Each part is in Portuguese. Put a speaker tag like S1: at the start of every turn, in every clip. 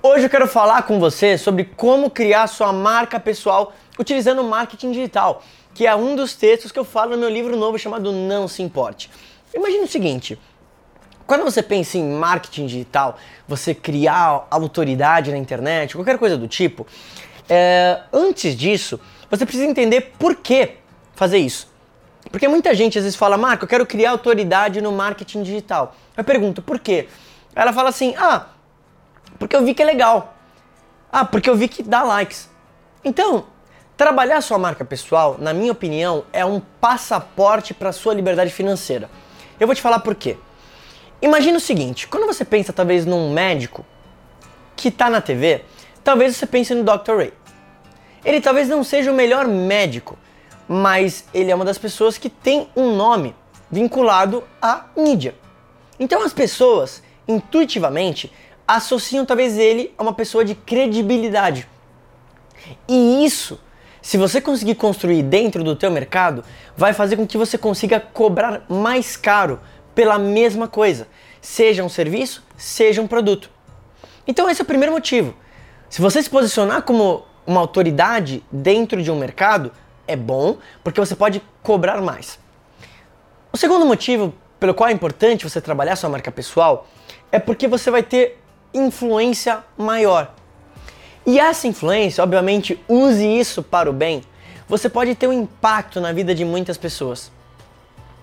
S1: Hoje eu quero falar com você sobre como criar sua marca pessoal utilizando marketing digital, que é um dos textos que eu falo no meu livro novo chamado Não Se Importe. Imagina o seguinte: quando você pensa em marketing digital, você criar autoridade na internet, qualquer coisa do tipo, é, antes disso, você precisa entender por que fazer isso. Porque muita gente às vezes fala, Marco, eu quero criar autoridade no marketing digital. Eu pergunto, por quê? Ela fala assim, ah, porque eu vi que é legal. Ah, porque eu vi que dá likes. Então, trabalhar sua marca pessoal, na minha opinião, é um passaporte para sua liberdade financeira. Eu vou te falar por quê. Imagina o seguinte, quando você pensa talvez num médico que está na TV, talvez você pense no Dr. Ray. Ele talvez não seja o melhor médico, mas ele é uma das pessoas que tem um nome vinculado à mídia. Então as pessoas, intuitivamente, associam talvez ele a uma pessoa de credibilidade. E isso, se você conseguir construir dentro do teu mercado, vai fazer com que você consiga cobrar mais caro pela mesma coisa, seja um serviço, seja um produto. Então esse é o primeiro motivo. Se você se posicionar como uma autoridade dentro de um mercado, é bom porque você pode cobrar mais. O segundo motivo pelo qual é importante você trabalhar sua marca pessoal é porque você vai ter influência maior. E essa influência, obviamente, use isso para o bem. Você pode ter um impacto na vida de muitas pessoas.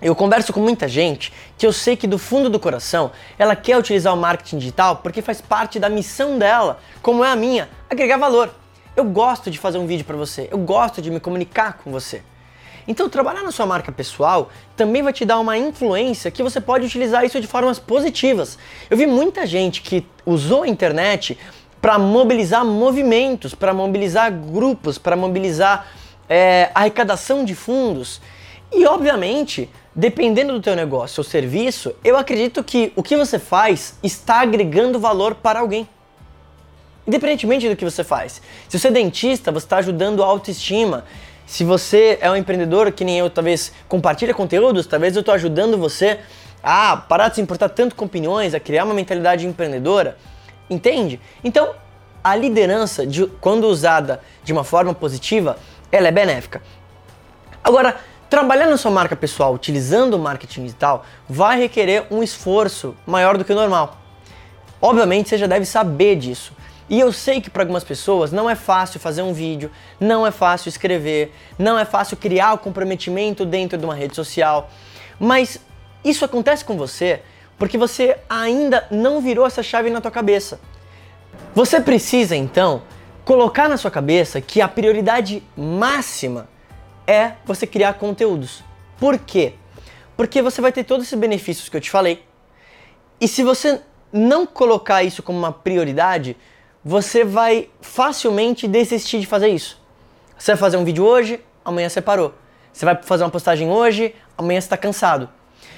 S1: Eu converso com muita gente que eu sei que do fundo do coração ela quer utilizar o marketing digital porque faz parte da missão dela, como é a minha, agregar valor. Eu gosto de fazer um vídeo para você, eu gosto de me comunicar com você. Então, trabalhar na sua marca pessoal também vai te dar uma influência que você pode utilizar isso de formas positivas. Eu vi muita gente que usou a internet para mobilizar movimentos, para mobilizar grupos, para mobilizar é, arrecadação de fundos. E, obviamente, dependendo do teu negócio ou serviço, eu acredito que o que você faz está agregando valor para alguém. Independentemente do que você faz. Se você é dentista, você está ajudando a autoestima. Se você é um empreendedor que nem eu, talvez compartilha conteúdos, talvez eu estou ajudando você a parar de se importar tanto com opiniões, a criar uma mentalidade empreendedora. Entende? Então, a liderança, de, quando usada de uma forma positiva, ela é benéfica. Agora, trabalhar na sua marca pessoal utilizando o marketing digital vai requerer um esforço maior do que o normal. Obviamente, você já deve saber disso. E eu sei que para algumas pessoas não é fácil fazer um vídeo, não é fácil escrever, não é fácil criar o comprometimento dentro de uma rede social. Mas isso acontece com você porque você ainda não virou essa chave na tua cabeça. Você precisa então colocar na sua cabeça que a prioridade máxima é você criar conteúdos. Por quê? Porque você vai ter todos esses benefícios que eu te falei. E se você não colocar isso como uma prioridade, você vai facilmente desistir de fazer isso. Você vai fazer um vídeo hoje, amanhã você parou. Você vai fazer uma postagem hoje, amanhã você está cansado.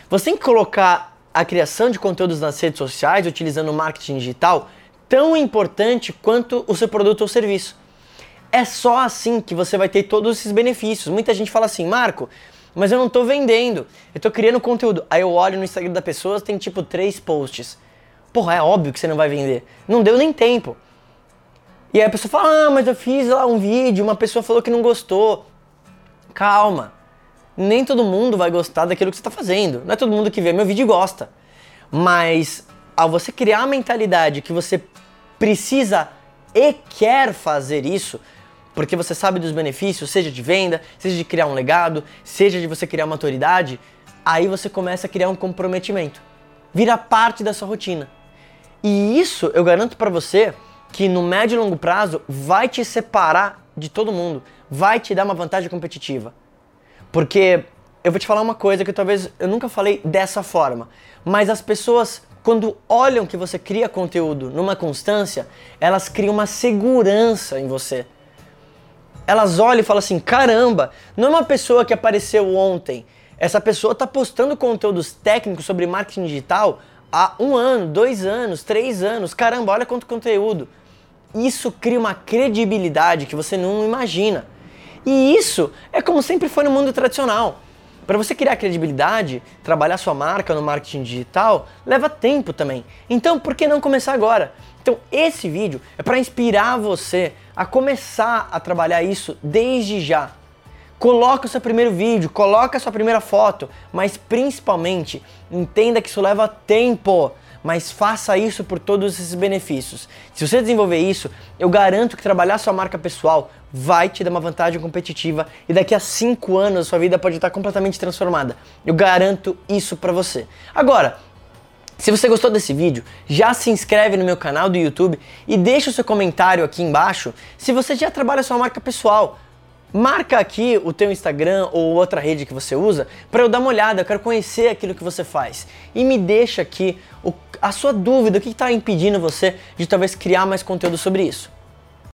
S1: Você tem que colocar a criação de conteúdos nas redes sociais, utilizando o marketing digital, tão importante quanto o seu produto ou serviço. É só assim que você vai ter todos esses benefícios. Muita gente fala assim, Marco, mas eu não estou vendendo, eu estou criando conteúdo. Aí eu olho no Instagram da pessoa, tem tipo três posts. Porra, é óbvio que você não vai vender. Não deu nem tempo. E aí a pessoa fala: Ah, mas eu fiz lá um vídeo, uma pessoa falou que não gostou. Calma. Nem todo mundo vai gostar daquilo que você está fazendo. Não é todo mundo que vê meu vídeo gosta. Mas ao você criar a mentalidade que você precisa e quer fazer isso, porque você sabe dos benefícios, seja de venda, seja de criar um legado, seja de você criar uma autoridade, aí você começa a criar um comprometimento. Vira parte da sua rotina. E isso eu garanto para você que no médio e longo prazo vai te separar de todo mundo, vai te dar uma vantagem competitiva. Porque eu vou te falar uma coisa que talvez eu nunca falei dessa forma, mas as pessoas quando olham que você cria conteúdo numa constância, elas criam uma segurança em você. Elas olham e falam assim: caramba, não é uma pessoa que apareceu ontem. Essa pessoa está postando conteúdos técnicos sobre marketing digital há um ano, dois anos, três anos. Caramba, olha quanto conteúdo. Isso cria uma credibilidade que você não imagina. E isso é como sempre foi no mundo tradicional. Para você criar credibilidade, trabalhar sua marca no marketing digital, leva tempo também. Então, por que não começar agora? Então, esse vídeo é para inspirar você a começar a trabalhar isso desde já. Coloca o seu primeiro vídeo, coloca a sua primeira foto, mas principalmente entenda que isso leva tempo mas faça isso por todos esses benefícios. Se você desenvolver isso, eu garanto que trabalhar sua marca pessoal vai te dar uma vantagem competitiva e daqui a 5 anos sua vida pode estar completamente transformada. Eu garanto isso para você. Agora, se você gostou desse vídeo, já se inscreve no meu canal do YouTube e deixa o seu comentário aqui embaixo se você já trabalha sua marca pessoal. Marca aqui o teu Instagram ou outra rede que você usa para eu dar uma olhada, eu quero conhecer aquilo que você faz. E me deixa aqui o, a sua dúvida, o que está impedindo você de talvez criar mais conteúdo sobre isso.